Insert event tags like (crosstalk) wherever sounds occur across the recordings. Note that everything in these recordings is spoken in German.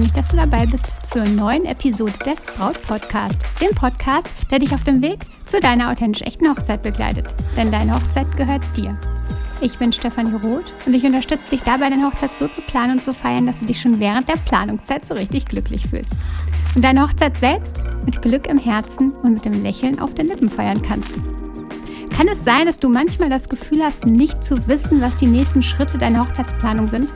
freue mich, dass du dabei bist zur neuen Episode des Braut Podcast, dem Podcast, der dich auf dem Weg zu deiner authentisch echten Hochzeit begleitet. Denn deine Hochzeit gehört dir. Ich bin Stefanie Roth und ich unterstütze dich dabei, deine Hochzeit so zu planen und zu feiern, dass du dich schon während der Planungszeit so richtig glücklich fühlst. Und deine Hochzeit selbst mit Glück im Herzen und mit dem Lächeln auf den Lippen feiern kannst. Kann es sein, dass du manchmal das Gefühl hast, nicht zu wissen, was die nächsten Schritte deiner Hochzeitsplanung sind?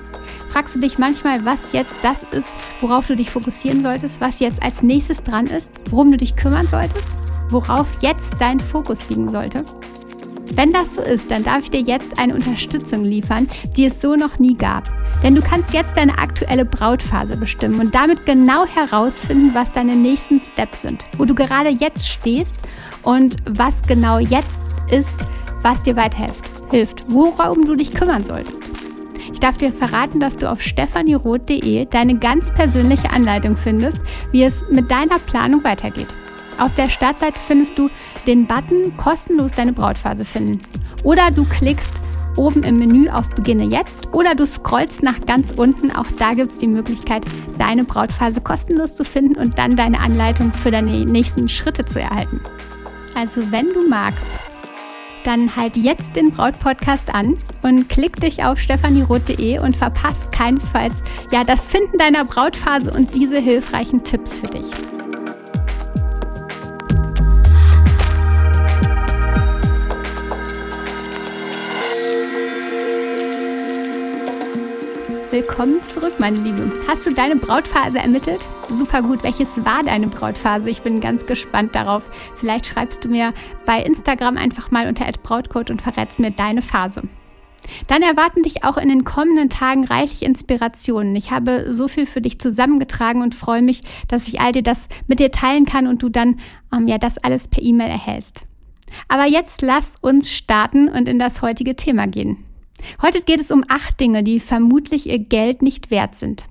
Fragst du dich manchmal, was jetzt das ist, worauf du dich fokussieren solltest, was jetzt als nächstes dran ist, worum du dich kümmern solltest, worauf jetzt dein Fokus liegen sollte? Wenn das so ist, dann darf ich dir jetzt eine Unterstützung liefern, die es so noch nie gab. Denn du kannst jetzt deine aktuelle Brautphase bestimmen und damit genau herausfinden, was deine nächsten Steps sind, wo du gerade jetzt stehst und was genau jetzt ist, was dir weiterhilft, hilft, worum du dich kümmern solltest. Ich darf dir verraten, dass du auf stephanieroth.de deine ganz persönliche Anleitung findest, wie es mit deiner Planung weitergeht. Auf der Startseite findest du den Button kostenlos deine Brautphase finden. Oder du klickst oben im Menü auf Beginne jetzt oder du scrollst nach ganz unten. Auch da gibt es die Möglichkeit, deine Brautphase kostenlos zu finden und dann deine Anleitung für deine nächsten Schritte zu erhalten. Also wenn du magst, dann halt jetzt den Braut-Podcast an und klick dich auf stephanieroth.de und verpasst keinesfalls ja das Finden deiner Brautphase und diese hilfreichen Tipps für dich. Willkommen zurück, meine Liebe. Hast du deine Brautphase ermittelt? Super gut. Welches war deine Brautphase? Ich bin ganz gespannt darauf. Vielleicht schreibst du mir bei Instagram einfach mal unter @brautcode und verrätst mir deine Phase. Dann erwarten dich auch in den kommenden Tagen reichlich Inspirationen. Ich habe so viel für dich zusammengetragen und freue mich, dass ich all dir das mit dir teilen kann und du dann ähm, ja das alles per E-Mail erhältst. Aber jetzt lass uns starten und in das heutige Thema gehen. Heute geht es um acht Dinge, die vermutlich ihr Geld nicht wert sind.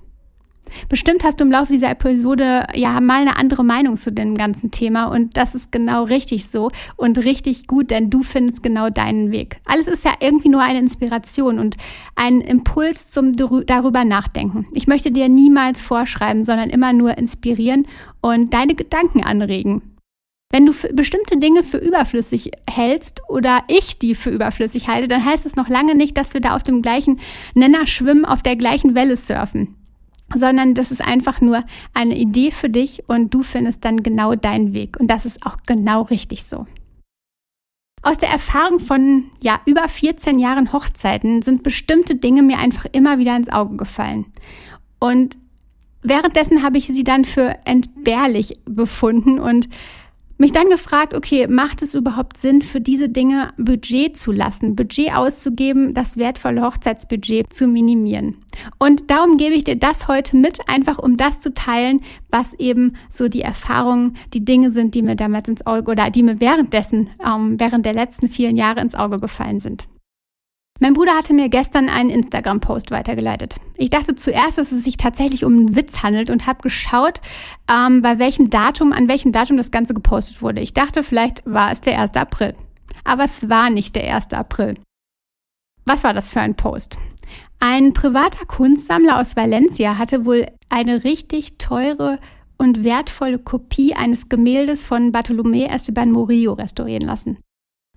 Bestimmt hast du im Laufe dieser Episode ja mal eine andere Meinung zu dem ganzen Thema und das ist genau richtig so und richtig gut, denn du findest genau deinen Weg. Alles ist ja irgendwie nur eine Inspiration und ein Impuls zum darüber nachdenken. Ich möchte dir niemals vorschreiben, sondern immer nur inspirieren und deine Gedanken anregen. Wenn du bestimmte Dinge für überflüssig hältst oder ich die für überflüssig halte, dann heißt es noch lange nicht, dass wir da auf dem gleichen Nenner schwimmen, auf der gleichen Welle surfen sondern das ist einfach nur eine Idee für dich und du findest dann genau deinen Weg. Und das ist auch genau richtig so. Aus der Erfahrung von ja, über 14 Jahren Hochzeiten sind bestimmte Dinge mir einfach immer wieder ins Auge gefallen. Und währenddessen habe ich sie dann für entbehrlich befunden und mich dann gefragt, okay, macht es überhaupt Sinn, für diese Dinge Budget zu lassen, Budget auszugeben, das wertvolle Hochzeitsbudget zu minimieren? Und darum gebe ich dir das heute mit, einfach um das zu teilen, was eben so die Erfahrungen, die Dinge sind, die mir damals ins Auge oder die mir währenddessen, ähm, während der letzten vielen Jahre ins Auge gefallen sind. Mein Bruder hatte mir gestern einen Instagram-Post weitergeleitet. Ich dachte zuerst, dass es sich tatsächlich um einen Witz handelt und habe geschaut, ähm, bei welchem Datum, an welchem Datum das Ganze gepostet wurde. Ich dachte, vielleicht war es der 1. April. Aber es war nicht der 1. April. Was war das für ein Post? Ein privater Kunstsammler aus Valencia hatte wohl eine richtig teure und wertvolle Kopie eines Gemäldes von Bartolomé Esteban Murillo restaurieren lassen.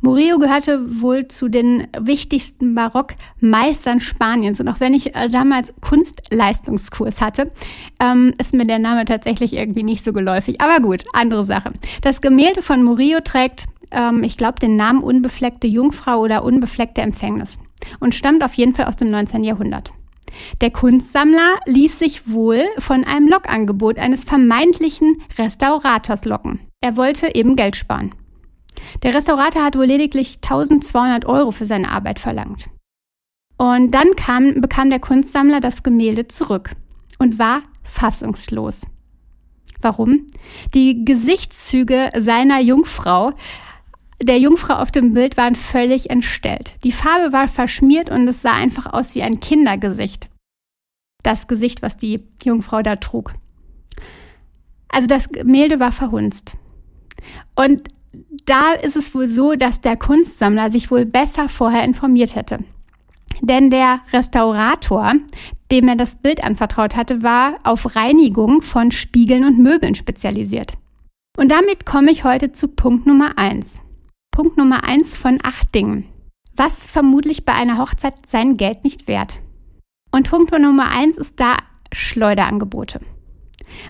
Murillo gehörte wohl zu den wichtigsten Barockmeistern Spaniens. Und auch wenn ich äh, damals Kunstleistungskurs hatte, ähm, ist mir der Name tatsächlich irgendwie nicht so geläufig. Aber gut, andere Sache. Das Gemälde von Murillo trägt, ähm, ich glaube, den Namen Unbefleckte Jungfrau oder Unbefleckte Empfängnis und stammt auf jeden Fall aus dem 19. Jahrhundert. Der Kunstsammler ließ sich wohl von einem Lockangebot eines vermeintlichen Restaurators locken. Er wollte eben Geld sparen. Der Restaurator hat wohl lediglich 1200 Euro für seine Arbeit verlangt. Und dann kam, bekam der Kunstsammler das Gemälde zurück und war fassungslos. Warum? Die Gesichtszüge seiner Jungfrau, der Jungfrau auf dem Bild, waren völlig entstellt. Die Farbe war verschmiert und es sah einfach aus wie ein Kindergesicht. Das Gesicht, was die Jungfrau da trug. Also das Gemälde war verhunzt. Und da ist es wohl so, dass der Kunstsammler sich wohl besser vorher informiert hätte. Denn der Restaurator, dem er das Bild anvertraut hatte, war auf Reinigung von Spiegeln und Möbeln spezialisiert. Und damit komme ich heute zu Punkt Nummer eins. Punkt Nummer eins von acht Dingen. Was vermutlich bei einer Hochzeit sein Geld nicht wert? Und Punkt Nummer eins ist da Schleuderangebote.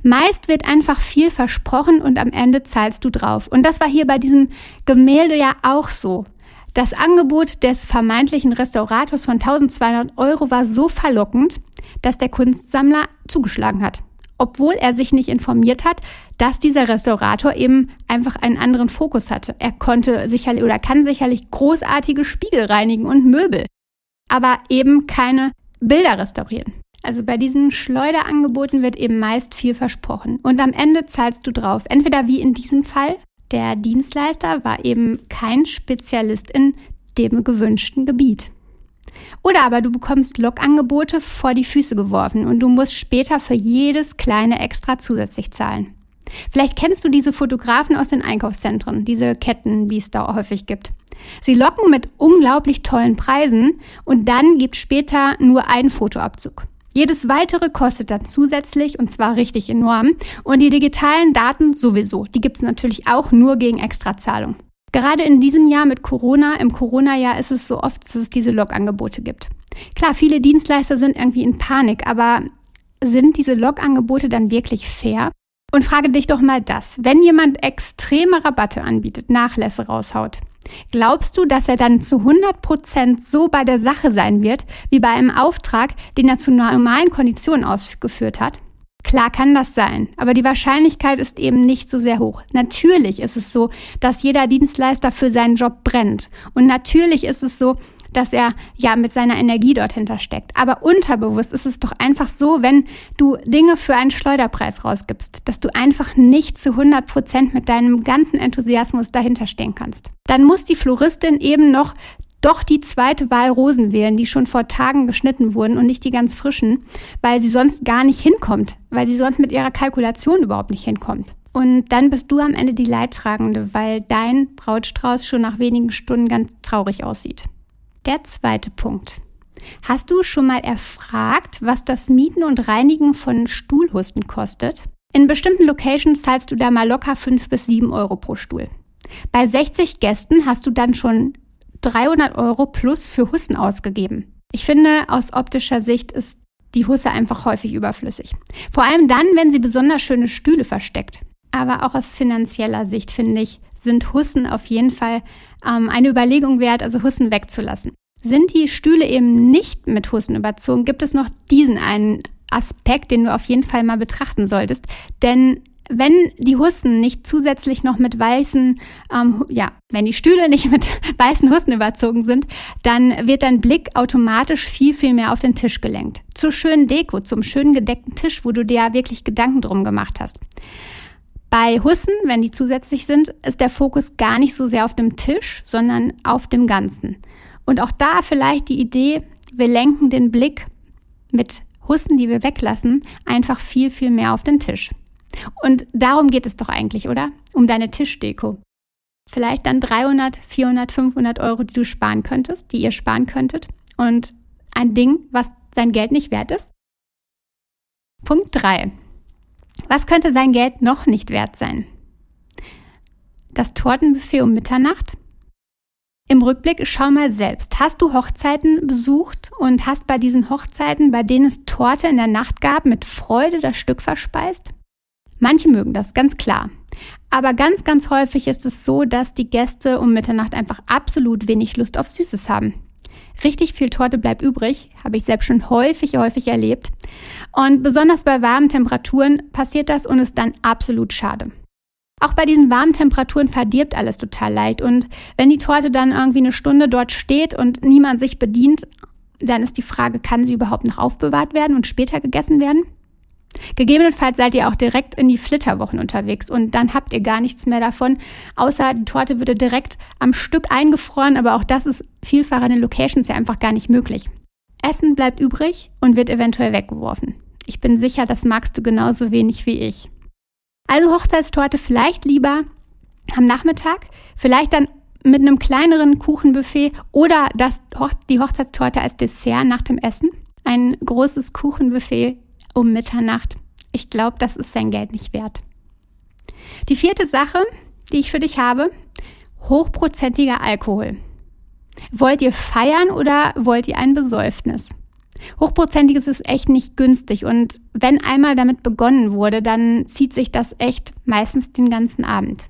Meist wird einfach viel versprochen und am Ende zahlst du drauf. Und das war hier bei diesem Gemälde ja auch so. Das Angebot des vermeintlichen Restaurators von 1200 Euro war so verlockend, dass der Kunstsammler zugeschlagen hat. Obwohl er sich nicht informiert hat, dass dieser Restaurator eben einfach einen anderen Fokus hatte. Er konnte sicherlich oder kann sicherlich großartige Spiegel reinigen und Möbel, aber eben keine Bilder restaurieren. Also bei diesen Schleuderangeboten wird eben meist viel versprochen und am Ende zahlst du drauf. Entweder wie in diesem Fall, der Dienstleister war eben kein Spezialist in dem gewünschten Gebiet. Oder aber du bekommst Logangebote vor die Füße geworfen und du musst später für jedes kleine Extra zusätzlich zahlen. Vielleicht kennst du diese Fotografen aus den Einkaufszentren, diese Ketten, die es da häufig gibt. Sie locken mit unglaublich tollen Preisen und dann gibt später nur einen Fotoabzug. Jedes weitere kostet dann zusätzlich und zwar richtig enorm. Und die digitalen Daten sowieso. Die gibt es natürlich auch nur gegen Extrazahlung. Gerade in diesem Jahr mit Corona, im Corona-Jahr ist es so oft, dass es diese Log-Angebote gibt. Klar, viele Dienstleister sind irgendwie in Panik, aber sind diese Log-Angebote dann wirklich fair? Und frage dich doch mal das, wenn jemand extreme Rabatte anbietet, Nachlässe raushaut, Glaubst du, dass er dann zu 100 Prozent so bei der Sache sein wird, wie bei einem Auftrag, den er zu normalen Konditionen ausgeführt hat? Klar kann das sein, aber die Wahrscheinlichkeit ist eben nicht so sehr hoch. Natürlich ist es so, dass jeder Dienstleister für seinen Job brennt. Und natürlich ist es so, dass er ja mit seiner Energie dort steckt. Aber unterbewusst ist es doch einfach so, wenn du Dinge für einen Schleuderpreis rausgibst, dass du einfach nicht zu 100 Prozent mit deinem ganzen Enthusiasmus dahinter stehen kannst. Dann muss die Floristin eben noch doch die zweite Wahl Rosen wählen, die schon vor Tagen geschnitten wurden und nicht die ganz frischen, weil sie sonst gar nicht hinkommt, weil sie sonst mit ihrer Kalkulation überhaupt nicht hinkommt. Und dann bist du am Ende die Leidtragende, weil dein Brautstrauß schon nach wenigen Stunden ganz traurig aussieht. Der zweite Punkt. Hast du schon mal erfragt, was das Mieten und Reinigen von Stuhlhusten kostet? In bestimmten Locations zahlst du da mal locker 5 bis 7 Euro pro Stuhl. Bei 60 Gästen hast du dann schon 300 Euro plus für Hussen ausgegeben. Ich finde, aus optischer Sicht ist die Husse einfach häufig überflüssig. Vor allem dann, wenn sie besonders schöne Stühle versteckt. Aber auch aus finanzieller Sicht finde ich, sind Hussen auf jeden Fall ähm, eine Überlegung wert, also Hussen wegzulassen. Sind die Stühle eben nicht mit Hussen überzogen, gibt es noch diesen einen Aspekt, den du auf jeden Fall mal betrachten solltest. Denn wenn die Hussen nicht zusätzlich noch mit weißen, ähm, ja, wenn die Stühle nicht mit (laughs) weißen Hussen überzogen sind, dann wird dein Blick automatisch viel, viel mehr auf den Tisch gelenkt. Zur schönen Deko, zum schönen gedeckten Tisch, wo du dir ja wirklich Gedanken drum gemacht hast. Bei Hussen, wenn die zusätzlich sind, ist der Fokus gar nicht so sehr auf dem Tisch, sondern auf dem Ganzen. Und auch da vielleicht die Idee, wir lenken den Blick mit Hussen, die wir weglassen, einfach viel, viel mehr auf den Tisch. Und darum geht es doch eigentlich, oder? Um deine Tischdeko. Vielleicht dann 300, 400, 500 Euro, die du sparen könntest, die ihr sparen könntet. Und ein Ding, was sein Geld nicht wert ist. Punkt 3. Was könnte sein Geld noch nicht wert sein? Das Tortenbuffet um Mitternacht? Im Rückblick schau mal selbst. Hast du Hochzeiten besucht und hast bei diesen Hochzeiten, bei denen es Torte in der Nacht gab, mit Freude das Stück verspeist? Manche mögen das, ganz klar. Aber ganz, ganz häufig ist es so, dass die Gäste um Mitternacht einfach absolut wenig Lust auf Süßes haben. Richtig viel Torte bleibt übrig, habe ich selbst schon häufig, häufig erlebt. Und besonders bei warmen Temperaturen passiert das und ist dann absolut schade. Auch bei diesen warmen Temperaturen verdirbt alles total leicht. Und wenn die Torte dann irgendwie eine Stunde dort steht und niemand sich bedient, dann ist die Frage, kann sie überhaupt noch aufbewahrt werden und später gegessen werden? Gegebenenfalls seid ihr auch direkt in die Flitterwochen unterwegs und dann habt ihr gar nichts mehr davon, außer die Torte würde direkt am Stück eingefroren, aber auch das ist vielfach in den Locations ja einfach gar nicht möglich. Essen bleibt übrig und wird eventuell weggeworfen. Ich bin sicher, das magst du genauso wenig wie ich. Also Hochzeitstorte vielleicht lieber am Nachmittag, vielleicht dann mit einem kleineren Kuchenbuffet oder das, die Hochzeitstorte als Dessert nach dem Essen. ein großes Kuchenbuffet um Mitternacht. Ich glaube, das ist sein Geld nicht wert. Die vierte Sache, die ich für dich habe, hochprozentiger Alkohol. Wollt ihr feiern oder wollt ihr ein Besäufnis? Hochprozentiges ist echt nicht günstig und wenn einmal damit begonnen wurde, dann zieht sich das echt meistens den ganzen Abend.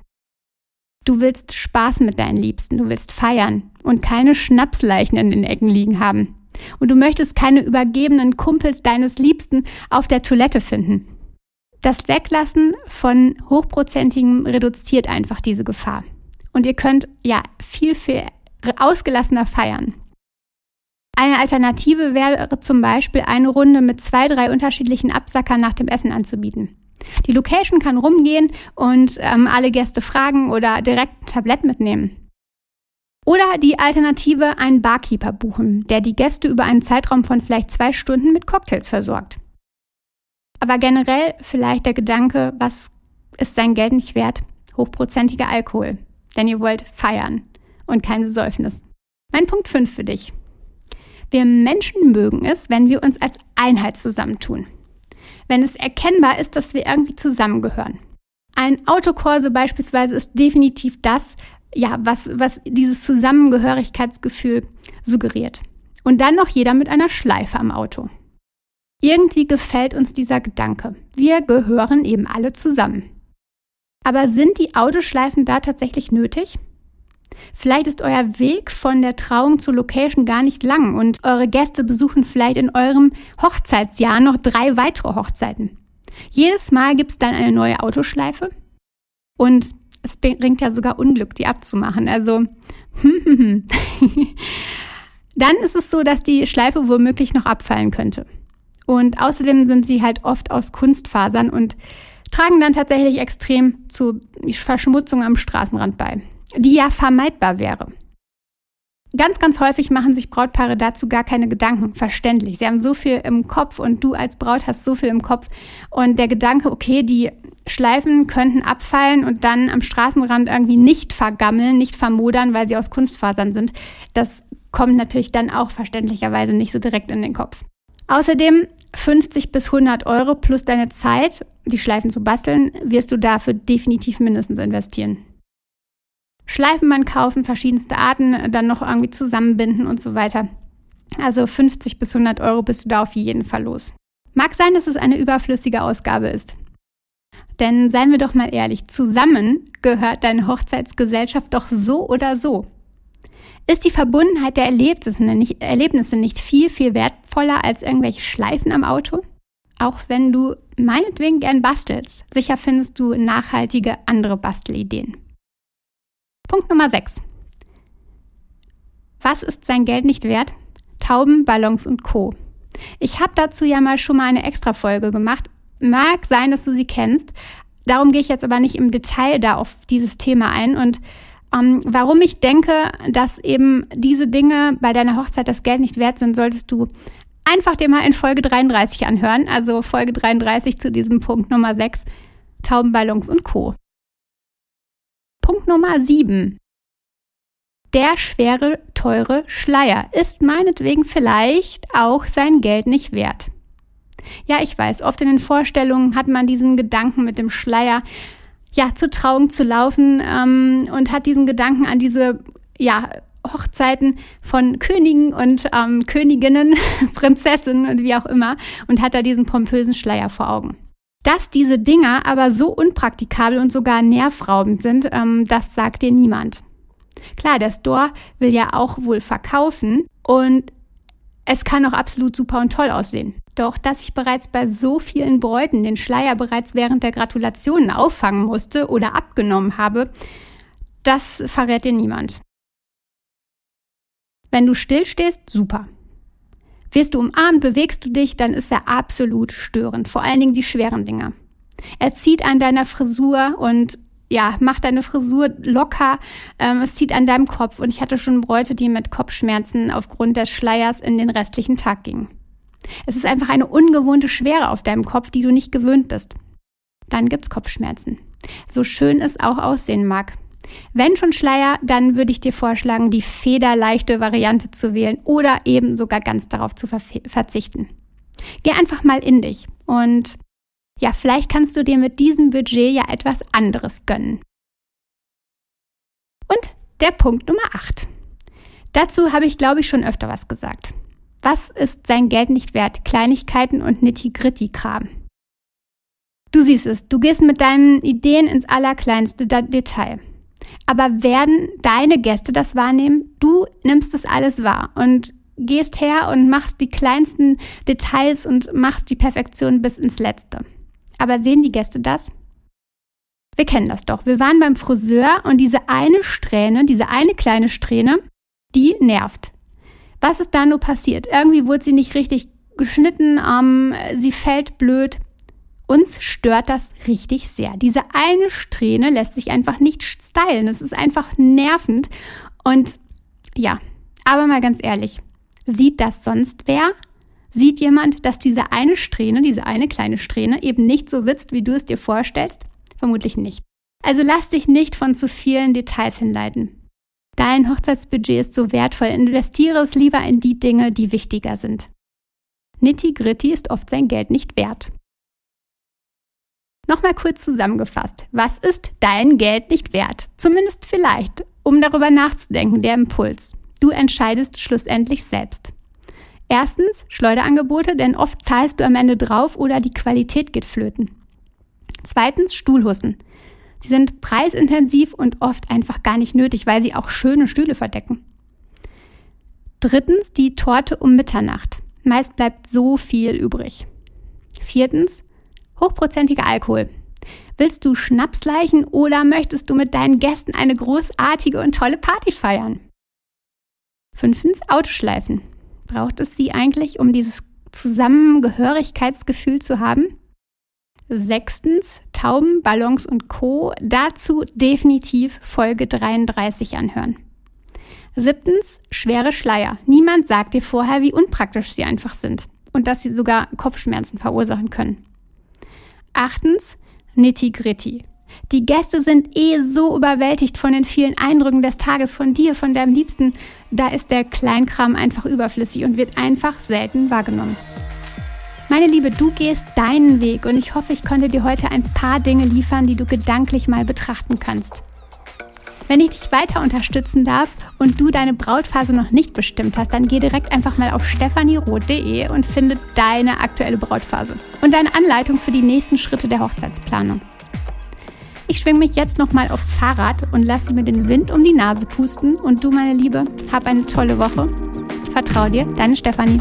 Du willst Spaß mit deinen Liebsten, du willst feiern und keine Schnapsleichen in den Ecken liegen haben. Und du möchtest keine übergebenen Kumpels deines Liebsten auf der Toilette finden. Das Weglassen von Hochprozentigem reduziert einfach diese Gefahr. Und ihr könnt ja viel, viel ausgelassener feiern. Eine Alternative wäre zum Beispiel eine Runde mit zwei, drei unterschiedlichen Absackern nach dem Essen anzubieten. Die Location kann rumgehen und ähm, alle Gäste fragen oder direkt ein Tablett mitnehmen. Oder die Alternative einen Barkeeper buchen, der die Gäste über einen Zeitraum von vielleicht zwei Stunden mit Cocktails versorgt. Aber generell vielleicht der Gedanke, was ist sein Geld nicht wert? Hochprozentiger Alkohol. Denn ihr wollt feiern und kein Besäufnis. Mein Punkt 5 für dich. Wir Menschen mögen es, wenn wir uns als Einheit zusammentun. Wenn es erkennbar ist, dass wir irgendwie zusammengehören. Ein Autokorso beispielsweise ist definitiv das, ja, was, was dieses Zusammengehörigkeitsgefühl suggeriert. Und dann noch jeder mit einer Schleife am Auto. Irgendwie gefällt uns dieser Gedanke. Wir gehören eben alle zusammen. Aber sind die Autoschleifen da tatsächlich nötig? Vielleicht ist euer Weg von der Trauung zur Location gar nicht lang und eure Gäste besuchen vielleicht in eurem Hochzeitsjahr noch drei weitere Hochzeiten. Jedes Mal gibt es dann eine neue Autoschleife und es bringt ja sogar Unglück, die abzumachen. Also, (laughs) dann ist es so, dass die Schleife womöglich noch abfallen könnte. Und außerdem sind sie halt oft aus Kunstfasern und tragen dann tatsächlich extrem zu Verschmutzung am Straßenrand bei, die ja vermeidbar wäre. Ganz, ganz häufig machen sich Brautpaare dazu gar keine Gedanken. Verständlich. Sie haben so viel im Kopf und du als Braut hast so viel im Kopf. Und der Gedanke, okay, die Schleifen könnten abfallen und dann am Straßenrand irgendwie nicht vergammeln, nicht vermodern, weil sie aus Kunstfasern sind, das kommt natürlich dann auch verständlicherweise nicht so direkt in den Kopf. Außerdem 50 bis 100 Euro plus deine Zeit, die Schleifen zu basteln, wirst du dafür definitiv mindestens investieren. Schleifenband kaufen, verschiedenste Arten, dann noch irgendwie zusammenbinden und so weiter. Also 50 bis 100 Euro bist du da auf jeden Fall los. Mag sein, dass es eine überflüssige Ausgabe ist. Denn seien wir doch mal ehrlich, zusammen gehört deine Hochzeitsgesellschaft doch so oder so. Ist die Verbundenheit der Erlebnisse nicht, Erlebnisse nicht viel, viel wertvoller als irgendwelche Schleifen am Auto? Auch wenn du meinetwegen gern bastelst, sicher findest du nachhaltige andere Bastelideen. Punkt Nummer 6. Was ist sein Geld nicht wert? Tauben, Ballons und Co. Ich habe dazu ja mal schon mal eine Extra-Folge gemacht. Mag sein, dass du sie kennst. Darum gehe ich jetzt aber nicht im Detail da auf dieses Thema ein und ähm, warum ich denke, dass eben diese Dinge bei deiner Hochzeit das Geld nicht wert sind, solltest du einfach dir mal in Folge 33 anhören. Also Folge 33 zu diesem Punkt Nummer 6, Taubenballons und Co. Punkt Nummer 7. Der schwere, teure Schleier ist meinetwegen vielleicht auch sein Geld nicht wert. Ja, ich weiß, oft in den Vorstellungen hat man diesen Gedanken mit dem Schleier, ja, zur Trauung zu laufen ähm, und hat diesen Gedanken an diese, ja, Hochzeiten von Königen und ähm, Königinnen, (laughs) Prinzessinnen und wie auch immer und hat da diesen pompösen Schleier vor Augen. Dass diese Dinger aber so unpraktikabel und sogar nervraubend sind, ähm, das sagt dir niemand. Klar, der Store will ja auch wohl verkaufen und es kann auch absolut super und toll aussehen. Doch dass ich bereits bei so vielen Bräuten den Schleier bereits während der Gratulationen auffangen musste oder abgenommen habe, das verrät dir niemand. Wenn du stillstehst, super. Wirst du umarmt, bewegst du dich, dann ist er absolut störend. Vor allen Dingen die schweren Dinge. Er zieht an deiner Frisur und ja, macht deine Frisur locker. Ähm, es zieht an deinem Kopf. Und ich hatte schon Bräute, die mit Kopfschmerzen aufgrund des Schleiers in den restlichen Tag gingen. Es ist einfach eine ungewohnte Schwere auf deinem Kopf, die du nicht gewöhnt bist. Dann gibt's Kopfschmerzen. So schön es auch aussehen mag. Wenn schon Schleier, dann würde ich dir vorschlagen, die federleichte Variante zu wählen oder eben sogar ganz darauf zu ver verzichten. Geh einfach mal in dich und ja, vielleicht kannst du dir mit diesem Budget ja etwas anderes gönnen. Und der Punkt Nummer 8. Dazu habe ich, glaube ich, schon öfter was gesagt. Was ist sein Geld nicht wert? Kleinigkeiten und Nitty-Gritty-Kram. Du siehst es, du gehst mit deinen Ideen ins allerkleinste Detail. Aber werden deine Gäste das wahrnehmen? Du nimmst das alles wahr und gehst her und machst die kleinsten Details und machst die Perfektion bis ins Letzte. Aber sehen die Gäste das? Wir kennen das doch. Wir waren beim Friseur und diese eine Strähne, diese eine kleine Strähne, die nervt. Was ist da nur passiert? Irgendwie wurde sie nicht richtig geschnitten, ähm, sie fällt blöd. Uns stört das richtig sehr. Diese eine Strähne lässt sich einfach nicht stylen. Es ist einfach nervend. Und ja, aber mal ganz ehrlich, sieht das sonst wer? Sieht jemand, dass diese eine Strähne, diese eine kleine Strähne eben nicht so sitzt, wie du es dir vorstellst? Vermutlich nicht. Also lass dich nicht von zu vielen Details hinleiten. Dein Hochzeitsbudget ist so wertvoll, investiere es lieber in die Dinge, die wichtiger sind. Nitty Gritty ist oft sein Geld nicht wert. Nochmal kurz zusammengefasst. Was ist dein Geld nicht wert? Zumindest vielleicht, um darüber nachzudenken, der Impuls. Du entscheidest schlussendlich selbst. Erstens Schleuderangebote, denn oft zahlst du am Ende drauf oder die Qualität geht flöten. Zweitens Stuhlhussen. Sie sind preisintensiv und oft einfach gar nicht nötig, weil sie auch schöne Stühle verdecken. Drittens die Torte um Mitternacht. Meist bleibt so viel übrig. Viertens Hochprozentiger Alkohol. Willst du Schnapsleichen oder möchtest du mit deinen Gästen eine großartige und tolle Party feiern? Fünftens, Autoschleifen. Braucht es sie eigentlich, um dieses Zusammengehörigkeitsgefühl zu haben? Sechstens, Tauben, Ballons und Co. Dazu definitiv Folge 33 anhören. Siebtens, schwere Schleier. Niemand sagt dir vorher, wie unpraktisch sie einfach sind und dass sie sogar Kopfschmerzen verursachen können. Achtens, Nitty-Gritty. Die Gäste sind eh so überwältigt von den vielen Eindrücken des Tages von dir, von deinem Liebsten. Da ist der Kleinkram einfach überflüssig und wird einfach selten wahrgenommen. Meine Liebe, du gehst deinen Weg und ich hoffe, ich konnte dir heute ein paar Dinge liefern, die du gedanklich mal betrachten kannst. Wenn ich dich weiter unterstützen darf und du deine Brautphase noch nicht bestimmt hast, dann geh direkt einfach mal auf stephanieroth.de und finde deine aktuelle Brautphase und deine Anleitung für die nächsten Schritte der Hochzeitsplanung. Ich schwinge mich jetzt nochmal aufs Fahrrad und lasse mir den Wind um die Nase pusten und du, meine Liebe, hab eine tolle Woche. Vertrau dir, deine Stefanie.